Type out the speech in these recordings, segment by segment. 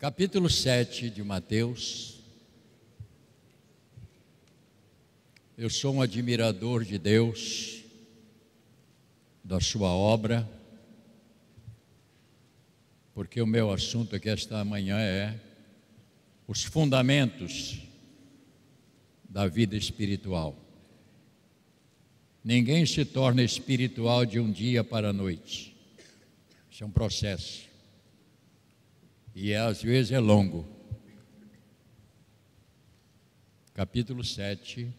capítulo 7 de Mateus. Eu sou um admirador de Deus, da Sua obra, porque o meu assunto aqui esta manhã é os fundamentos da vida espiritual. Ninguém se torna espiritual de um dia para a noite. Isso é um processo e às vezes é longo. Capítulo 7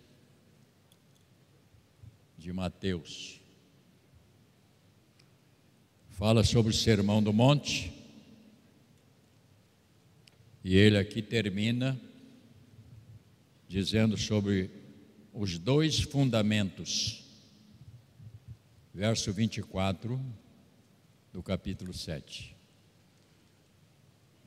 de Mateus. Fala sobre o Sermão do Monte. E ele aqui termina dizendo sobre os dois fundamentos. Verso 24 do capítulo 7.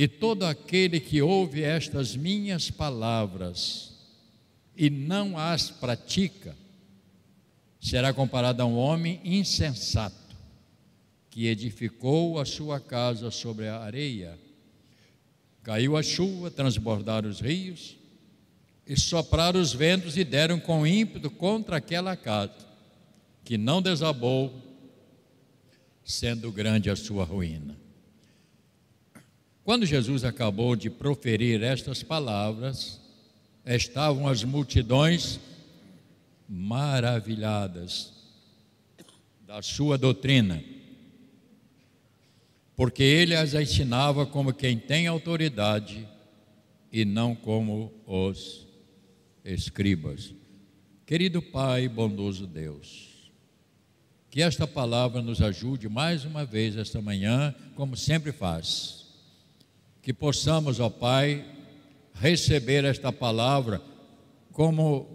E todo aquele que ouve estas minhas palavras e não as pratica, será comparado a um homem insensato que edificou a sua casa sobre a areia. Caiu a chuva, transbordaram os rios, e sopraram os ventos e deram com ímpeto contra aquela casa, que não desabou, sendo grande a sua ruína. Quando Jesus acabou de proferir estas palavras, estavam as multidões maravilhadas da sua doutrina, porque ele as ensinava como quem tem autoridade e não como os escribas. Querido Pai, bondoso Deus, que esta palavra nos ajude mais uma vez esta manhã, como sempre faz que possamos, ó Pai, receber esta palavra como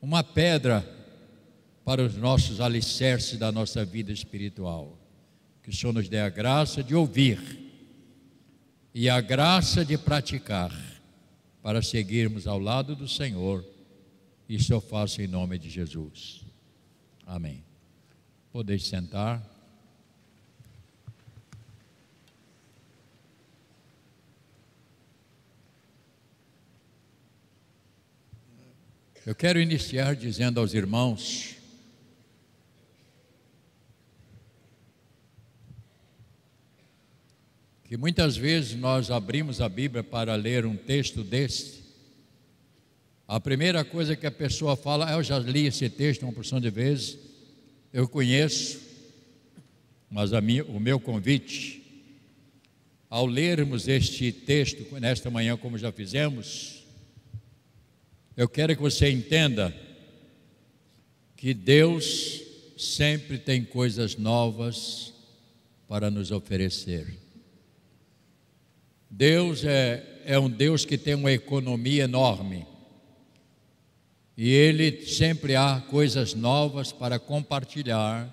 uma pedra para os nossos alicerces da nossa vida espiritual. Que o Senhor nos dê a graça de ouvir e a graça de praticar para seguirmos ao lado do Senhor. Isso eu faço em nome de Jesus. Amém. Podeis sentar. Eu quero iniciar dizendo aos irmãos que muitas vezes nós abrimos a Bíblia para ler um texto desse. A primeira coisa que a pessoa fala, eu já li esse texto uma porção de vezes, eu conheço, mas minha, o meu convite, ao lermos este texto nesta manhã, como já fizemos, eu quero que você entenda que Deus sempre tem coisas novas para nos oferecer. Deus é, é um Deus que tem uma economia enorme. E Ele sempre há coisas novas para compartilhar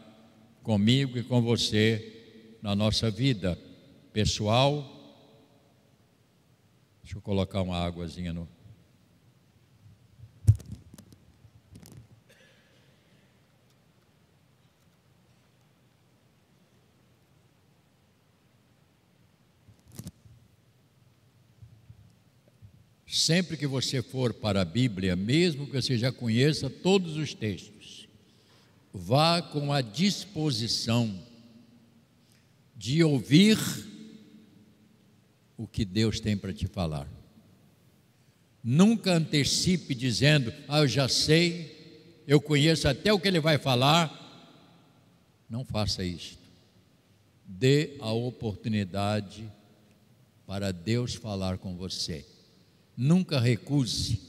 comigo e com você na nossa vida pessoal. Deixa eu colocar uma águazinha no. Sempre que você for para a Bíblia, mesmo que você já conheça todos os textos, vá com a disposição de ouvir o que Deus tem para te falar. Nunca antecipe dizendo, ah, eu já sei, eu conheço até o que ele vai falar. Não faça isto. Dê a oportunidade para Deus falar com você. Nunca recuse.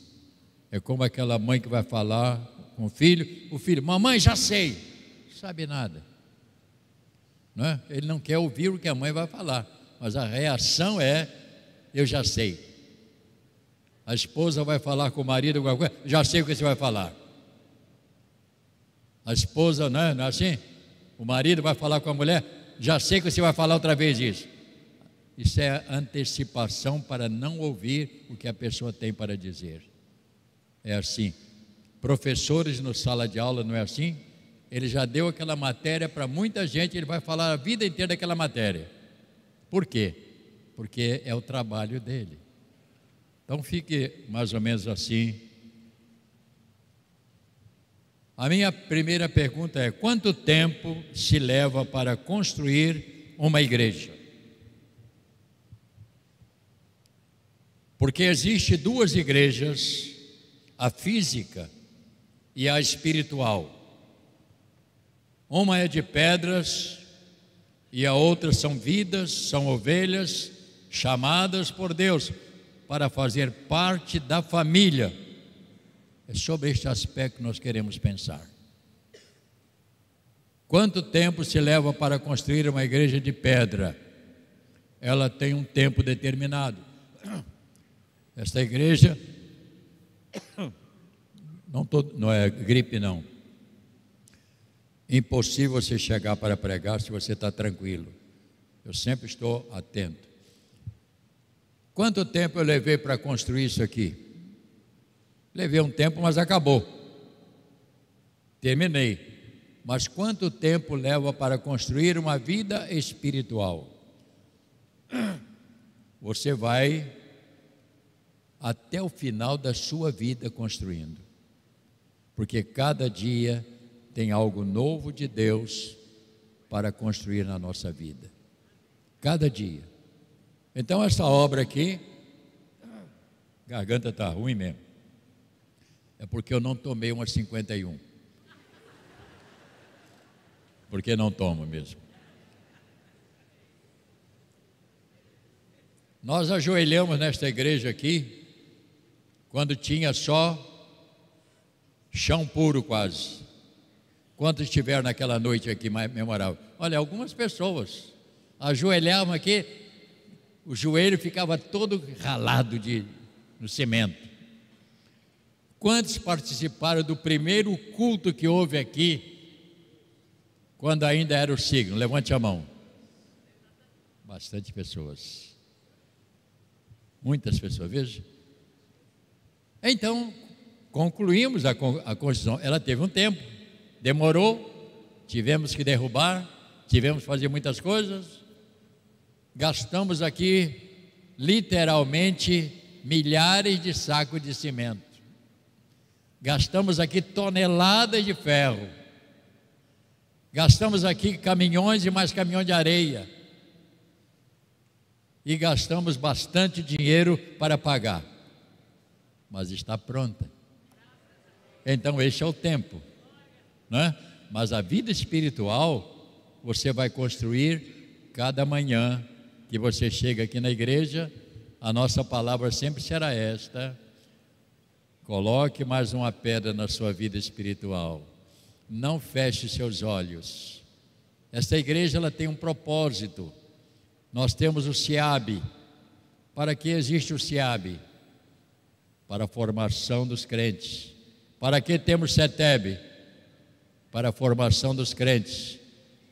É como aquela mãe que vai falar com o filho: o filho, mamãe, já sei, sabe nada. Não é? Ele não quer ouvir o que a mãe vai falar, mas a reação é: eu já sei. A esposa vai falar com o marido alguma coisa, já sei o que você vai falar. A esposa, não é, não é assim? O marido vai falar com a mulher, já sei que você vai falar outra vez isso. Isso é antecipação para não ouvir o que a pessoa tem para dizer. É assim. Professores no sala de aula não é assim? Ele já deu aquela matéria para muita gente, ele vai falar a vida inteira daquela matéria. Por quê? Porque é o trabalho dele. Então fique mais ou menos assim. A minha primeira pergunta é: quanto tempo se leva para construir uma igreja? Porque existe duas igrejas, a física e a espiritual. Uma é de pedras e a outra são vidas, são ovelhas chamadas por Deus para fazer parte da família. É sobre este aspecto que nós queremos pensar. Quanto tempo se leva para construir uma igreja de pedra? Ela tem um tempo determinado. Esta igreja não, tô, não é gripe não. Impossível você chegar para pregar se você está tranquilo. Eu sempre estou atento. Quanto tempo eu levei para construir isso aqui? Levei um tempo, mas acabou. Terminei. Mas quanto tempo leva para construir uma vida espiritual? Você vai até o final da sua vida construindo. Porque cada dia tem algo novo de Deus para construir na nossa vida. Cada dia. Então, essa obra aqui, garganta está ruim mesmo. É porque eu não tomei uma 51. Porque não tomo mesmo. Nós ajoelhamos nesta igreja aqui, quando tinha só chão puro quase. Quantos estiveram naquela noite aqui memorável? Olha, algumas pessoas ajoelhavam aqui, o joelho ficava todo ralado de, no cimento. Quantos participaram do primeiro culto que houve aqui, quando ainda era o signo? Levante a mão. Bastante pessoas. Muitas pessoas, veja. Então, concluímos a, a construção. Ela teve um tempo, demorou, tivemos que derrubar, tivemos que fazer muitas coisas, gastamos aqui literalmente milhares de sacos de cimento. Gastamos aqui toneladas de ferro. Gastamos aqui caminhões e mais caminhões de areia. E gastamos bastante dinheiro para pagar. Mas está pronta. Então, este é o tempo. Né? Mas a vida espiritual, você vai construir cada manhã que você chega aqui na igreja, a nossa palavra sempre será esta: coloque mais uma pedra na sua vida espiritual. Não feche seus olhos. Esta igreja ela tem um propósito. Nós temos o SIAB. Para que existe o SIAB? Para a formação dos crentes. Para que temos CETEB? Para a formação dos crentes.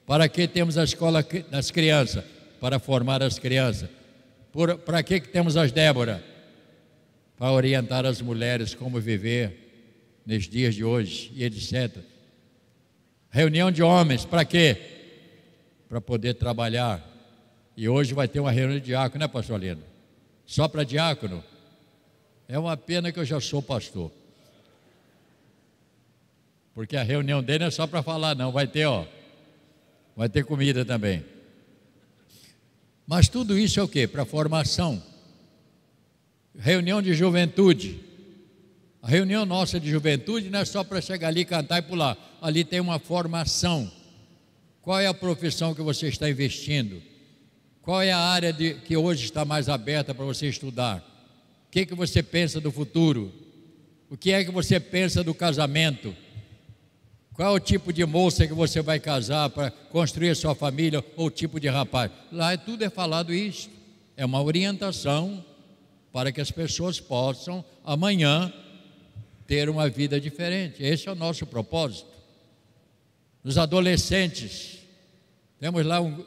Para que temos a escola das crianças? para formar as crianças. Para que, que temos as Débora? Para orientar as mulheres como viver nos dias de hoje e etc. Reunião de homens, para quê? Para poder trabalhar. E hoje vai ter uma reunião de diácono, né, pastor Lino? Só para diácono? É uma pena que eu já sou pastor. Porque a reunião dele não é só para falar, não. Vai ter, ó. Vai ter comida também. Mas tudo isso é o que? Para formação. Reunião de juventude. A reunião nossa de juventude não é só para chegar ali, cantar e pular. Ali tem uma formação. Qual é a profissão que você está investindo? Qual é a área de, que hoje está mais aberta para você estudar? Que, que você pensa do futuro? O que é que você pensa do casamento? Qual o tipo de moça que você vai casar para construir a sua família ou tipo de rapaz? Lá é tudo é falado isso. É uma orientação para que as pessoas possam amanhã ter uma vida diferente. Esse é o nosso propósito. Os adolescentes, temos lá um,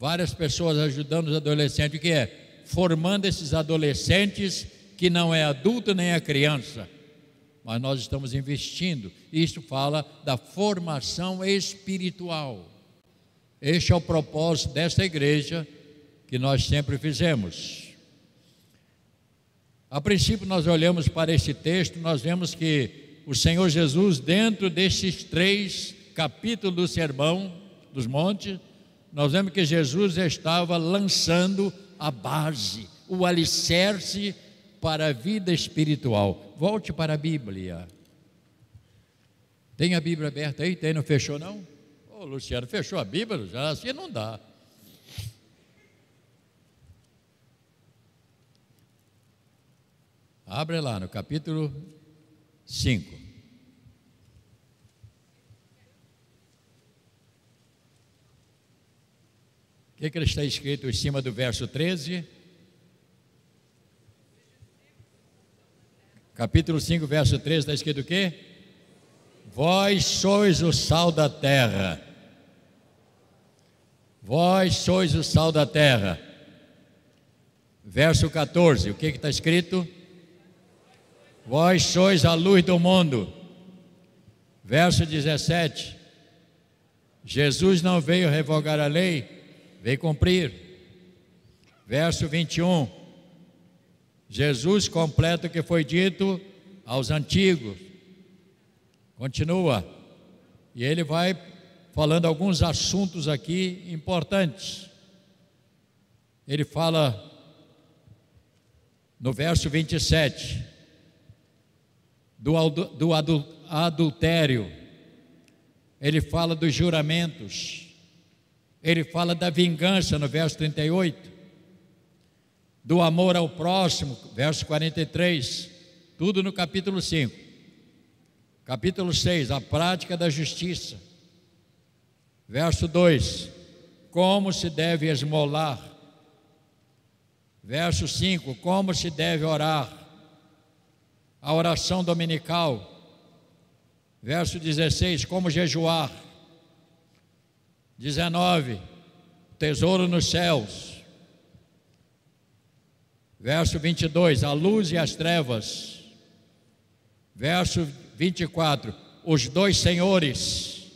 várias pessoas ajudando os adolescentes, o que é? Formando esses adolescentes que não é adulto nem é criança mas nós estamos investindo. Isso fala da formação espiritual. Este é o propósito desta igreja que nós sempre fizemos. A princípio, nós olhamos para esse texto, nós vemos que o Senhor Jesus, dentro desses três capítulos do Sermão dos Montes, nós vemos que Jesus estava lançando a base, o alicerce para a vida espiritual. Volte para a Bíblia. Tem a Bíblia aberta aí? Tem, não fechou não? Ô Luciano, fechou a Bíblia? Já assim não dá. Abre lá no capítulo 5. Que, que está escrito em cima do verso 13? Capítulo 5, verso 3, está escrito o quê? Vós sois o sal da terra. Vós sois o sal da terra. Verso 14, o que está escrito? Vós sois a luz do mundo. Verso 17, Jesus não veio revogar a lei, veio cumprir. Verso 21, Jesus completa o que foi dito aos antigos. Continua. E ele vai falando alguns assuntos aqui importantes. Ele fala no verso 27 do, do adultério, ele fala dos juramentos, ele fala da vingança no verso 38 do amor ao próximo, verso 43, tudo no capítulo 5. Capítulo 6, a prática da justiça. Verso 2, como se deve esmolar. Verso 5, como se deve orar. A oração dominical. Verso 16, como jejuar. 19, tesouro nos céus. Verso 22, a luz e as trevas. Verso 24, os dois senhores.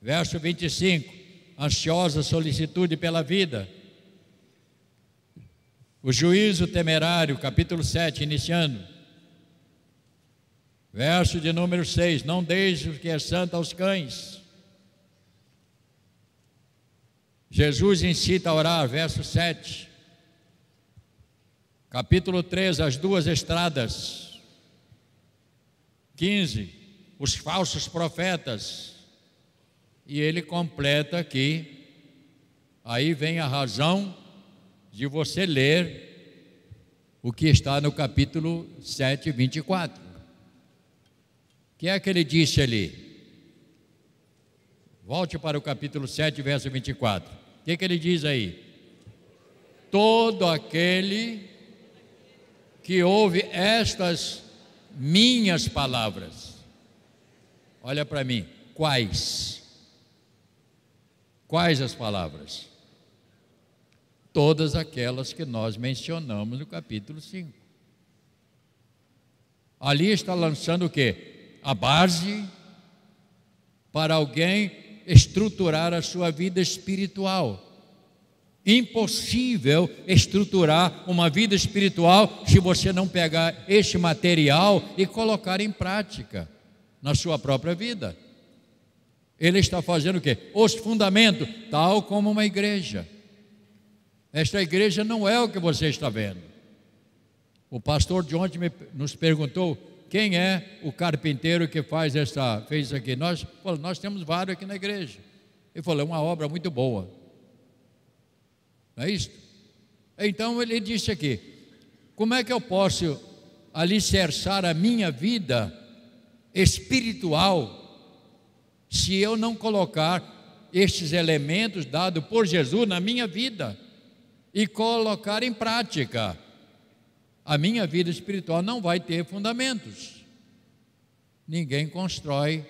Verso 25, ansiosa solicitude pela vida. O juízo temerário, capítulo 7, iniciando. Verso de número 6: Não deixe o que é santo aos cães. Jesus incita a orar, verso 7. Capítulo 3, as duas estradas. 15, os falsos profetas. E ele completa aqui, aí vem a razão de você ler o que está no capítulo 7, 24. O que é que ele disse ali? Volte para o capítulo 7, verso 24. O que, que ele diz aí? Todo aquele que ouve estas minhas palavras. Olha para mim, quais? Quais as palavras? Todas aquelas que nós mencionamos no capítulo 5. Ali está lançando o que? A base para alguém estruturar a sua vida espiritual impossível estruturar uma vida espiritual se você não pegar este material e colocar em prática na sua própria vida. Ele está fazendo o quê? Os fundamentos, tal como uma igreja. Esta igreja não é o que você está vendo. O pastor de ontem nos perguntou quem é o carpinteiro que faz essa, fez isso aqui. Nós, nós temos vários aqui na igreja. Ele falou, é uma obra muito boa. Não é isso? Então ele disse aqui: como é que eu posso alicerçar a minha vida espiritual se eu não colocar estes elementos dados por Jesus na minha vida e colocar em prática. A minha vida espiritual não vai ter fundamentos. Ninguém constrói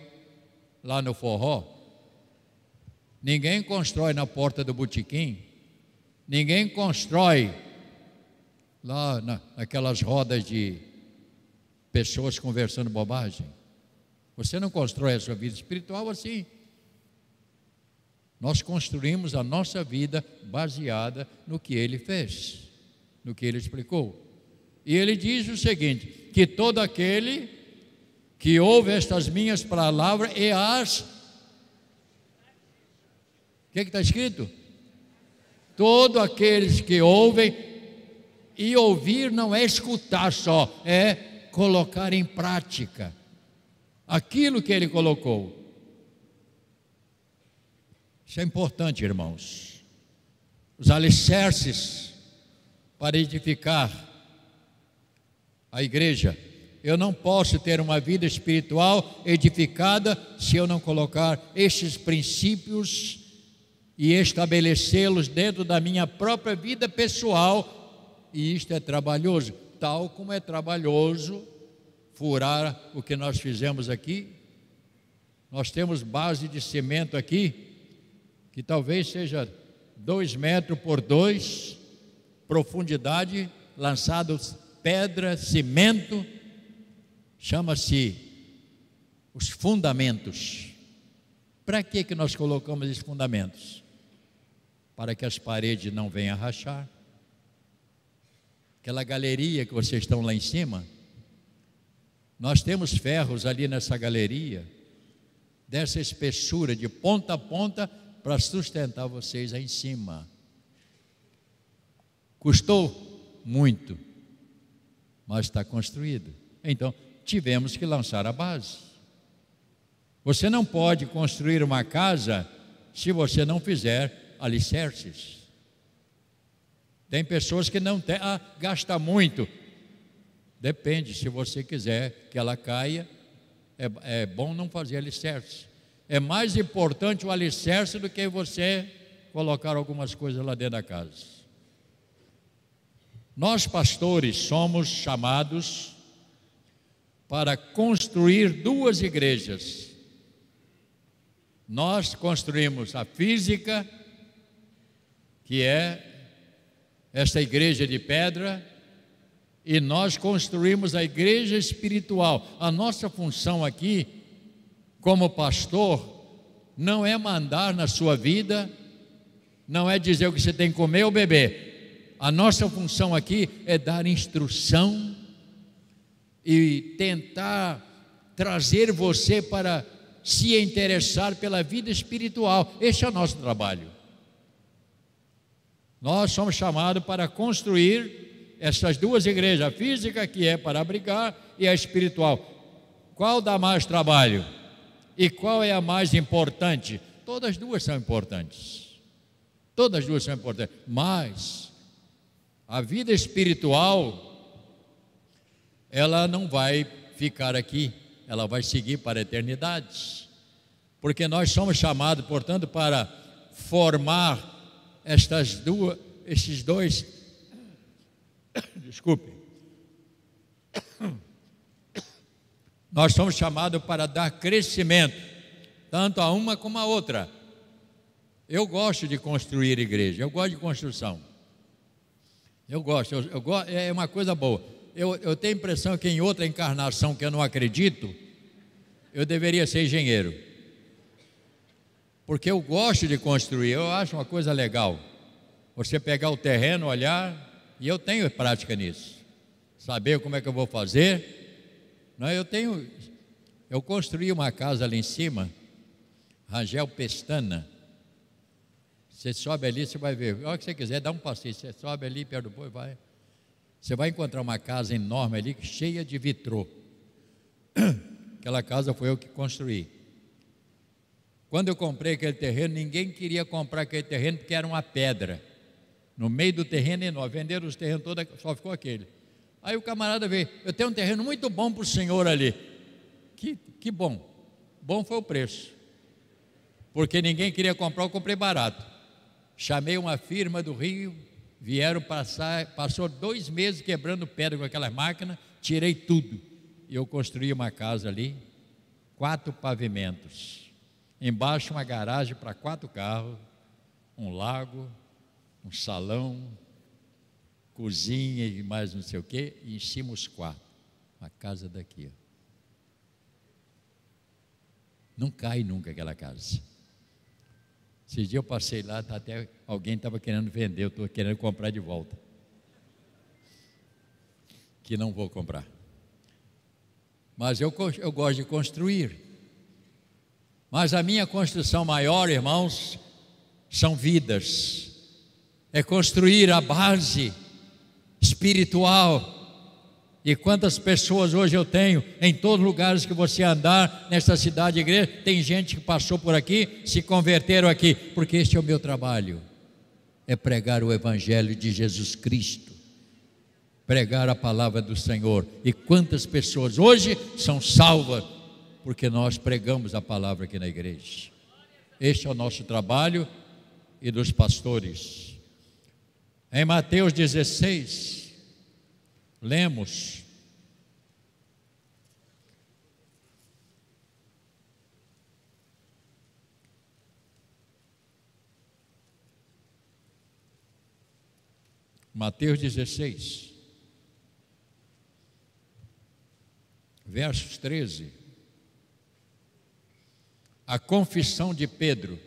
lá no forró. Ninguém constrói na porta do botequim. Ninguém constrói lá na, naquelas rodas de pessoas conversando bobagem. Você não constrói a sua vida espiritual assim. Nós construímos a nossa vida baseada no que ele fez, no que ele explicou. E ele diz o seguinte: que todo aquele que ouve estas minhas palavras e as. O que está escrito? Todo aqueles que ouvem, e ouvir não é escutar só, é colocar em prática aquilo que ele colocou. Isso é importante, irmãos. Os alicerces para edificar a igreja. Eu não posso ter uma vida espiritual edificada se eu não colocar estes princípios e estabelecê-los dentro da minha própria vida pessoal. E isto é trabalhoso, tal como é trabalhoso furar o que nós fizemos aqui. Nós temos base de cimento aqui, que talvez seja dois metros por dois, profundidade, lançados pedra, cimento, chama-se os fundamentos. Para que, que nós colocamos esses fundamentos? Para que as paredes não venham a rachar. Aquela galeria que vocês estão lá em cima, nós temos ferros ali nessa galeria, dessa espessura, de ponta a ponta, para sustentar vocês aí em cima. Custou muito, mas está construído. Então, tivemos que lançar a base. Você não pode construir uma casa se você não fizer alicerces. Tem pessoas que não têm, ah, gasta muito. Depende, se você quiser que ela caia, é, é bom não fazer alicerce. É mais importante o alicerce do que você colocar algumas coisas lá dentro da casa. Nós, pastores, somos chamados para construir duas igrejas. Nós construímos a física, que é esta igreja de pedra, e nós construímos a igreja espiritual. A nossa função aqui, como pastor, não é mandar na sua vida, não é dizer o que você tem que comer ou beber. A nossa função aqui é dar instrução e tentar trazer você para se interessar pela vida espiritual. Este é o nosso trabalho. Nós somos chamados para construir essas duas igrejas, a física, que é para abrigar, e a espiritual. Qual dá mais trabalho? E qual é a mais importante? Todas duas são importantes. Todas duas são importantes. Mas a vida espiritual, ela não vai ficar aqui, ela vai seguir para a eternidade. Porque nós somos chamados, portanto, para formar estas duas, esses dois Desculpe. Nós somos chamados para dar crescimento, tanto a uma como a outra. Eu gosto de construir igreja, eu gosto de construção. Eu gosto, eu, eu é uma coisa boa. Eu, eu tenho a impressão que em outra encarnação que eu não acredito, eu deveria ser engenheiro. Porque eu gosto de construir, eu acho uma coisa legal. Você pegar o terreno, olhar, e eu tenho prática nisso. Saber como é que eu vou fazer. Não, eu tenho. Eu construí uma casa ali em cima, Rangel Pestana. Você sobe ali, você vai ver. A hora que você quiser, dá um passeio. Você sobe ali perto do boi, vai. Você vai encontrar uma casa enorme ali, cheia de vitrô. Aquela casa foi eu que construí. Quando eu comprei aquele terreno, ninguém queria comprar aquele terreno porque era uma pedra no meio do terreno enorme. Venderam os terrenos todos, só ficou aquele. Aí o camarada veio, eu tenho um terreno muito bom para o senhor ali. Que, que bom. Bom foi o preço. porque ninguém queria comprar, eu comprei barato. Chamei uma firma do Rio, vieram passar, passou dois meses quebrando pedra com aquelas máquinas, tirei tudo. E eu construí uma casa ali, quatro pavimentos. Embaixo uma garagem para quatro carros, um lago, um salão, cozinha e mais não sei o quê, e em cima os quartos. Uma casa daqui. Ó. Não cai nunca aquela casa. Esse dia eu passei lá, tá até alguém estava querendo vender, eu estou querendo comprar de volta. Que não vou comprar. Mas eu, eu gosto de construir. Mas a minha construção maior, irmãos, são vidas. É construir a base espiritual e quantas pessoas hoje eu tenho em todos os lugares que você andar nesta cidade igreja, tem gente que passou por aqui, se converteram aqui, porque este é o meu trabalho. É pregar o evangelho de Jesus Cristo. Pregar a palavra do Senhor. E quantas pessoas hoje são salvas porque nós pregamos a palavra aqui na igreja. Este é o nosso trabalho e dos pastores. Em Mateus 16, Lemos. Mateus 16, versos 13. A confissão de Pedro.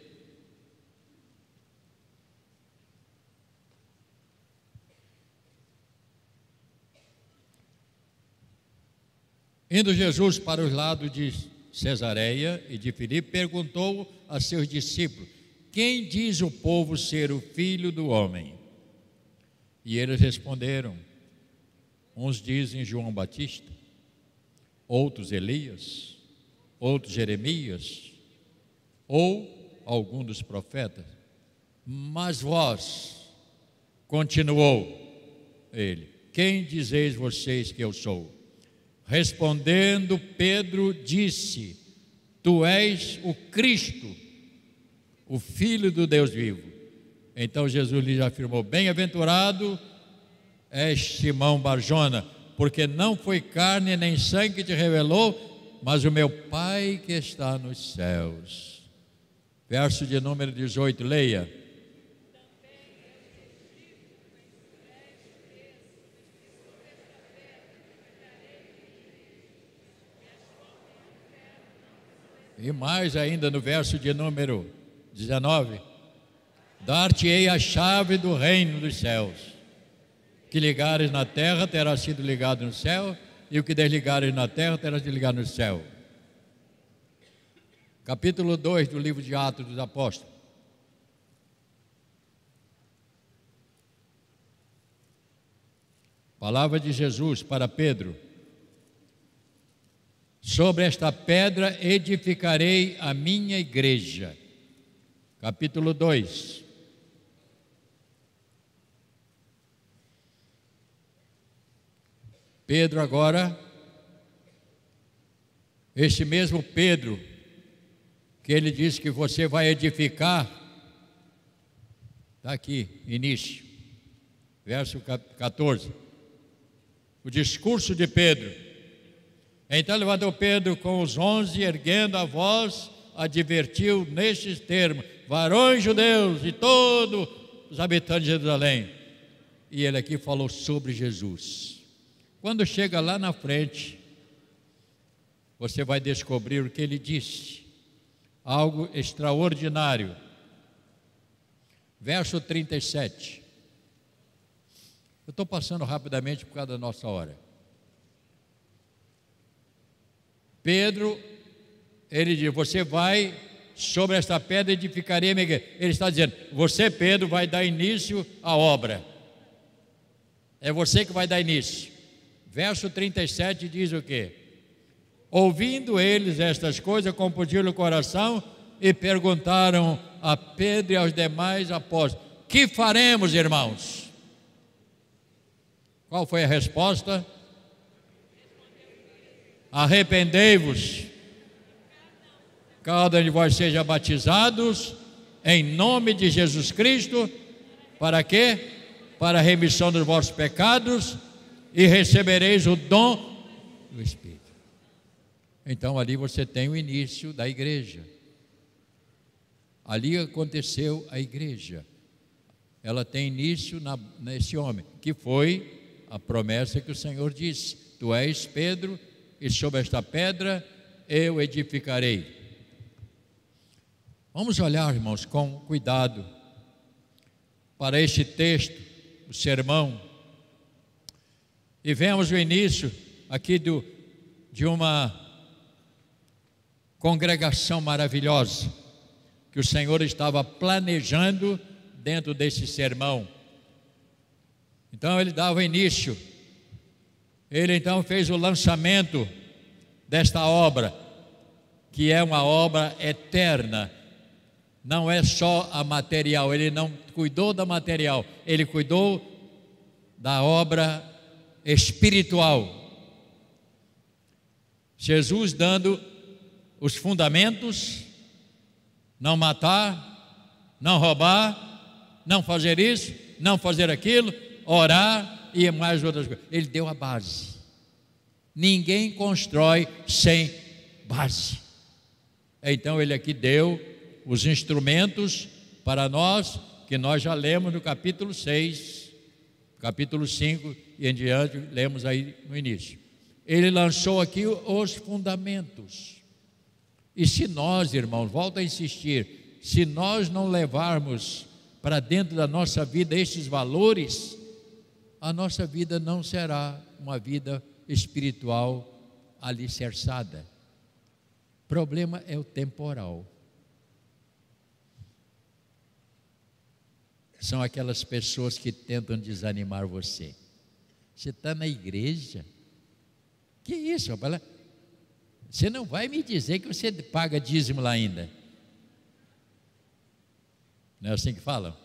Indo Jesus para os lados de Cesareia e de Filipe, perguntou a seus discípulos: Quem diz o povo ser o filho do homem? E eles responderam: Uns dizem João Batista, outros Elias, outros Jeremias, ou algum dos profetas. Mas vós, continuou ele, quem dizeis vocês que eu sou? Respondendo, Pedro disse: Tu és o Cristo, o Filho do Deus vivo. Então Jesus lhe afirmou: Bem-aventurado és Simão Barjona, porque não foi carne nem sangue que te revelou, mas o meu Pai que está nos céus. Verso de número 18, leia. E mais ainda no verso de número 19: Dar-te-ei a chave do reino dos céus. Que ligares na terra terá sido ligado no céu, e o que desligares na terra terá sido ligado no céu. Capítulo 2 do livro de Atos dos Apóstolos. Palavra de Jesus para Pedro. Sobre esta pedra edificarei a minha igreja. Capítulo 2. Pedro agora, este mesmo Pedro, que ele disse que você vai edificar, está aqui, início, verso 14. O discurso de Pedro então levantou Pedro com os onze, erguendo a voz, advertiu nestes termos: varões judeus e todos os habitantes de Jerusalém. E ele aqui falou sobre Jesus. Quando chega lá na frente, você vai descobrir o que ele disse. Algo extraordinário. Verso 37. Eu estou passando rapidamente por causa da nossa hora. Pedro, ele diz: Você vai sobre esta pedra edificarei minha igreja. Ele está dizendo: Você, Pedro, vai dar início à obra. É você que vai dar início. Verso 37 diz o quê? Ouvindo eles estas coisas, compungiram o coração e perguntaram a Pedro e aos demais apóstolos: Que faremos, irmãos? Qual foi a resposta? Arrependei-vos, cada um de vós seja batizados em nome de Jesus Cristo, para quê? Para a remissão dos vossos pecados e recebereis o dom do Espírito. Então ali você tem o início da igreja. Ali aconteceu a igreja. Ela tem início na, nesse homem, que foi a promessa que o Senhor disse: Tu és Pedro, e sobre esta pedra eu edificarei. Vamos olhar, irmãos, com cuidado para este texto, o sermão, e vemos o início aqui do, de uma congregação maravilhosa que o Senhor estava planejando dentro desse sermão. Então ele dava início, ele então fez o lançamento desta obra, que é uma obra eterna não é só a material, ele não cuidou da material, ele cuidou da obra espiritual. Jesus dando os fundamentos: não matar, não roubar, não fazer isso, não fazer aquilo, orar e mais outras coisas. Ele deu a base. Ninguém constrói sem base. Então ele aqui deu os instrumentos para nós, que nós já lemos no capítulo 6, capítulo 5 e em diante, lemos aí no início. Ele lançou aqui os fundamentos. E se nós, irmãos, volto a insistir, se nós não levarmos para dentro da nossa vida estes valores, a nossa vida não será uma vida espiritual alicerçada. Problema é o temporal. são aquelas pessoas que tentam desanimar você. Você está na igreja? Que isso? Você não vai me dizer que você paga dízimo lá ainda. Não é assim que falam?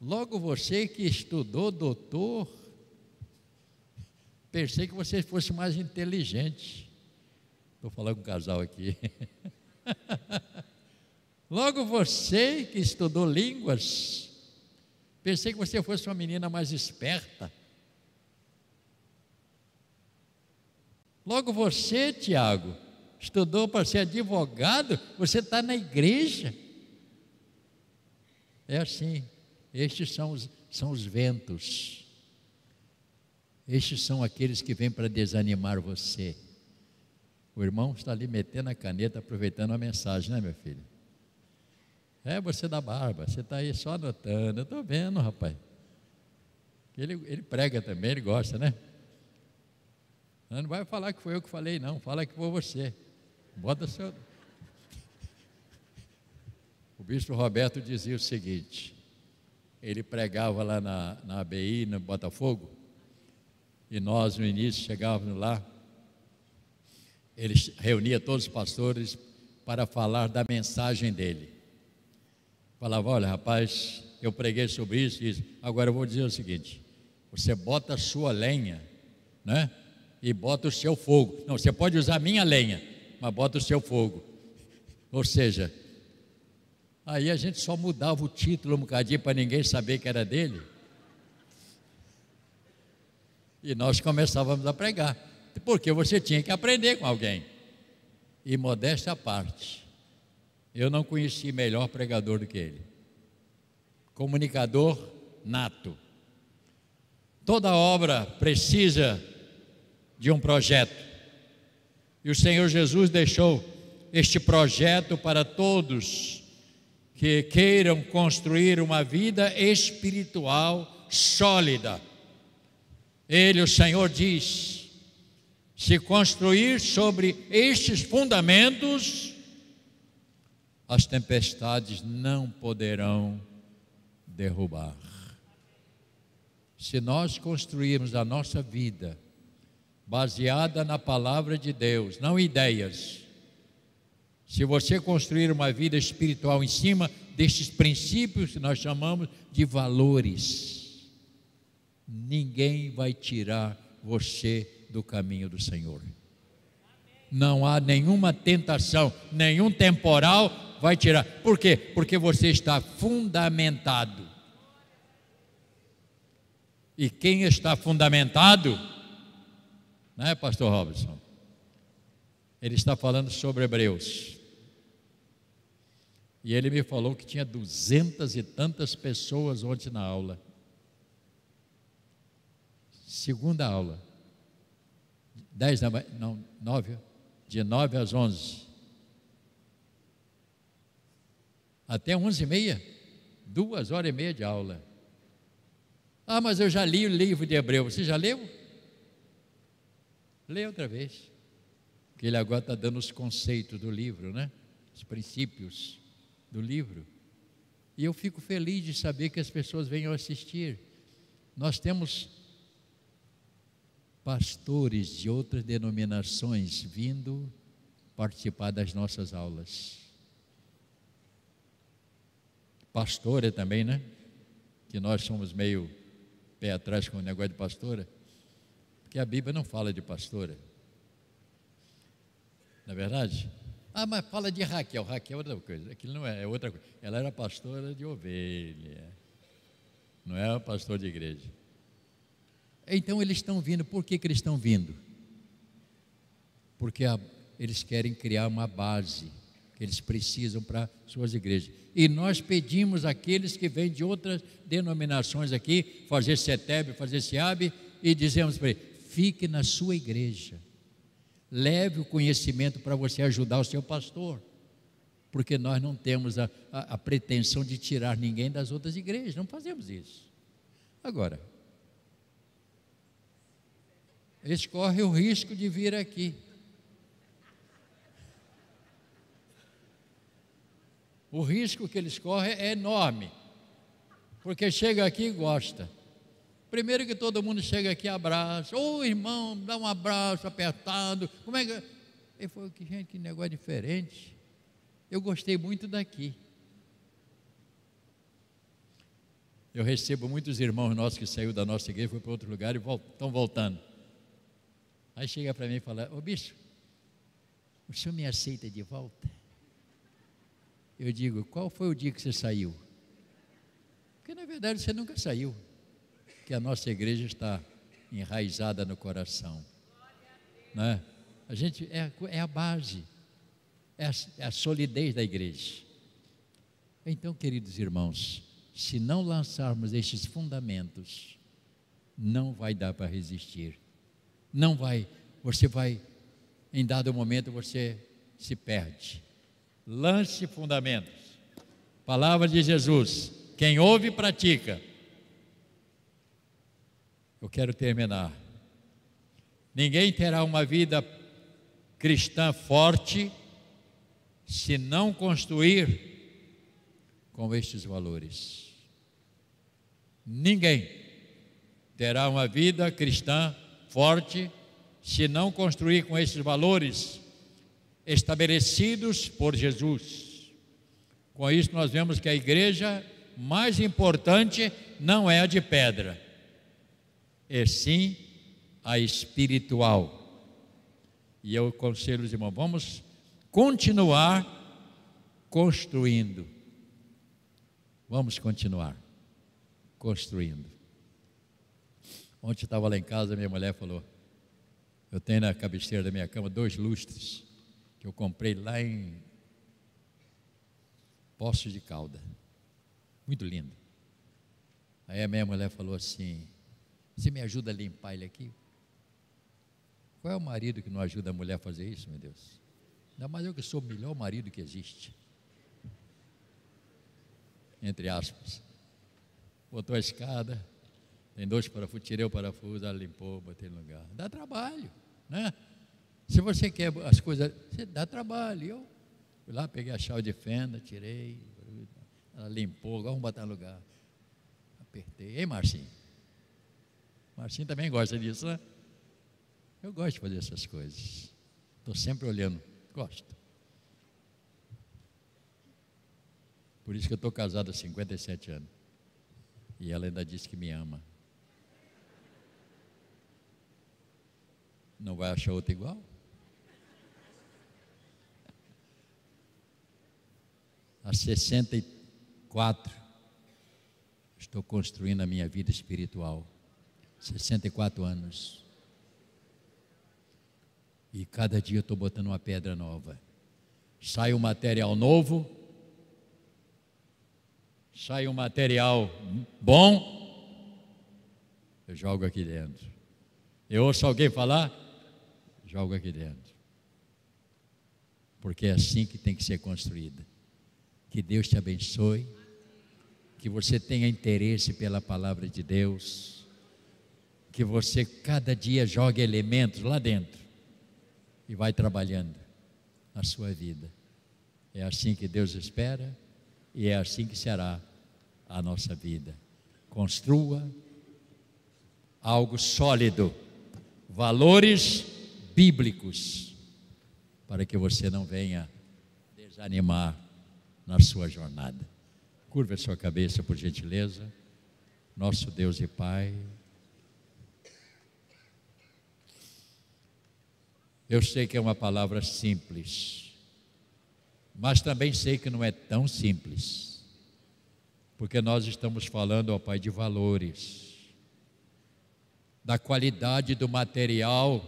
Logo você que estudou, doutor, pensei que você fosse mais inteligente. Estou falando com um casal aqui. Logo você que estudou línguas, pensei que você fosse uma menina mais esperta. Logo você, Tiago, estudou para ser advogado, você está na igreja. É assim, estes são os, são os ventos. Estes são aqueles que vêm para desanimar você. O irmão está ali metendo a caneta, aproveitando a mensagem, né, meu filho? É você da barba, você está aí só anotando. Eu estou vendo, rapaz. Ele, ele prega também, ele gosta, né? Não vai falar que foi eu que falei, não. Fala que foi você. Bota seu. O bispo Roberto dizia o seguinte: ele pregava lá na, na ABI, no Botafogo, e nós no início chegávamos lá, ele reunia todos os pastores para falar da mensagem dele. Falava: olha, rapaz, eu preguei sobre isso isso. Agora eu vou dizer o seguinte: você bota a sua lenha, né? E bota o seu fogo. Não, você pode usar a minha lenha, mas bota o seu fogo. Ou seja, aí a gente só mudava o título um bocadinho para ninguém saber que era dele. E nós começávamos a pregar. Porque você tinha que aprender com alguém. E modéstia à parte. Eu não conheci melhor pregador do que ele. Comunicador nato. Toda obra precisa de um projeto. E o Senhor Jesus deixou este projeto para todos que queiram construir uma vida espiritual sólida. Ele, o Senhor, diz: se construir sobre estes fundamentos, as tempestades não poderão derrubar. Se nós construirmos a nossa vida baseada na palavra de Deus, não ideias, se você construir uma vida espiritual em cima destes princípios que nós chamamos de valores, ninguém vai tirar você do caminho do Senhor. Não há nenhuma tentação, nenhum temporal vai tirar. Por quê? Porque você está fundamentado. E quem está fundamentado, não é, Pastor Robson? Ele está falando sobre Hebreus. E ele me falou que tinha duzentas e tantas pessoas ontem na aula. Segunda aula. Dez da manhã, não, nove, de nove às onze. Até onze e meia, duas horas e meia de aula. Ah, mas eu já li o livro de Hebreu. Você já leu? Leia outra vez. Que ele agora está dando os conceitos do livro, né? Os princípios do livro. E eu fico feliz de saber que as pessoas venham assistir. Nós temos pastores de outras denominações vindo participar das nossas aulas. Pastora também, né? Que nós somos meio pé atrás com o negócio de pastora, porque a Bíblia não fala de pastora. Na é verdade? Ah, mas fala de Raquel. Raquel é outra coisa. Aquilo não é, é outra coisa. Ela era pastora de ovelha. Não é pastor de igreja. Então eles estão vindo. Por que, que eles estão vindo? Porque a, eles querem criar uma base que eles precisam para suas igrejas. E nós pedimos àqueles que vêm de outras denominações aqui, fazer CETEB, fazer SEAB, e dizemos para ele: fique na sua igreja Leve o conhecimento para você ajudar o seu pastor, porque nós não temos a, a, a pretensão de tirar ninguém das outras igrejas, não fazemos isso. Agora, eles correm o risco de vir aqui. O risco que eles correm é enorme, porque chega aqui e gosta. Primeiro que todo mundo chega aqui abraça. Ô oh, irmão, dá um abraço apertado. Como é que. Ele falou que gente, que negócio diferente. Eu gostei muito daqui. Eu recebo muitos irmãos nossos que saiu da nossa igreja, foi para outro lugar e estão voltando. Aí chega para mim e fala, ô bicho, o senhor me aceita de volta? Eu digo, qual foi o dia que você saiu? Porque na verdade você nunca saiu que a nossa igreja está enraizada no coração. Né? A gente é, é a base, é a, é a solidez da igreja. Então, queridos irmãos, se não lançarmos estes fundamentos, não vai dar para resistir. Não vai, você vai, em dado momento, você se perde. Lance fundamentos. Palavra de Jesus: quem ouve pratica eu quero terminar. Ninguém terá uma vida cristã forte se não construir com estes valores. Ninguém terá uma vida cristã forte se não construir com estes valores estabelecidos por Jesus. Com isso, nós vemos que a igreja mais importante não é a de pedra é sim a espiritual. E eu aconselho os irmãos, vamos continuar construindo. Vamos continuar construindo. Ontem eu estava lá em casa, minha mulher falou: Eu tenho na cabeceira da minha cama dois lustres que eu comprei lá em Poços de Calda. Muito lindo. Aí a minha mulher falou assim: você me ajuda a limpar ele aqui? Qual é o marido que não ajuda a mulher a fazer isso, meu Deus? Ainda mais eu que sou o melhor marido que existe. Entre aspas. Botou a escada, tem dois parafusos, tirei o parafuso, ela limpou, botei no lugar. Dá trabalho, né? Se você quer as coisas, você dá trabalho. Eu fui lá, peguei a chave de fenda, tirei, ela limpou, agora vamos botar no lugar. Apertei. Ei, Marcinho? Marcinho também gosta disso, né? Eu gosto de fazer essas coisas. Estou sempre olhando, gosto. Por isso que eu estou casado há 57 anos. E ela ainda diz que me ama. Não vai achar outra igual? Há 64 estou construindo a minha vida espiritual. 64 anos. E cada dia eu estou botando uma pedra nova. Sai um material novo, sai um material bom, eu jogo aqui dentro. Eu ouço alguém falar, jogo aqui dentro. Porque é assim que tem que ser construída. Que Deus te abençoe, que você tenha interesse pela palavra de Deus, que você cada dia jogue elementos lá dentro e vai trabalhando a sua vida. É assim que Deus espera e é assim que será a nossa vida. Construa algo sólido, valores bíblicos, para que você não venha desanimar na sua jornada. Curva a sua cabeça, por gentileza. Nosso Deus e Pai. Eu sei que é uma palavra simples, mas também sei que não é tão simples, porque nós estamos falando, ó Pai, de valores, da qualidade do material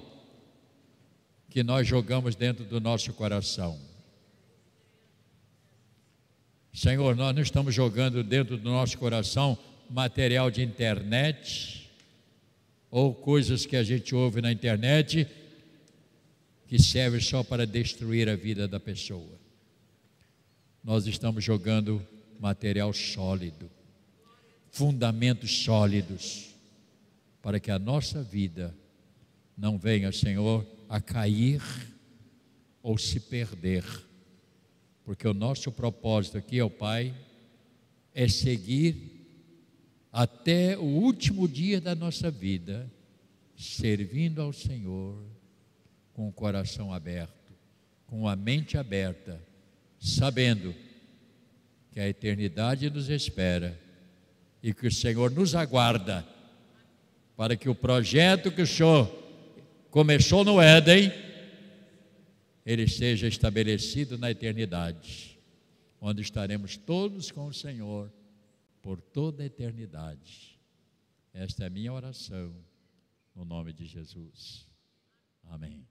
que nós jogamos dentro do nosso coração. Senhor, nós não estamos jogando dentro do nosso coração material de internet ou coisas que a gente ouve na internet que serve só para destruir a vida da pessoa. Nós estamos jogando material sólido, fundamentos sólidos, para que a nossa vida não venha, Senhor, a cair ou se perder. Porque o nosso propósito aqui, ó Pai, é seguir até o último dia da nossa vida, servindo ao Senhor com o coração aberto, com a mente aberta, sabendo que a eternidade nos espera e que o Senhor nos aguarda para que o projeto que o Senhor começou no Éden, ele seja estabelecido na eternidade, onde estaremos todos com o Senhor por toda a eternidade. Esta é a minha oração, no nome de Jesus. Amém.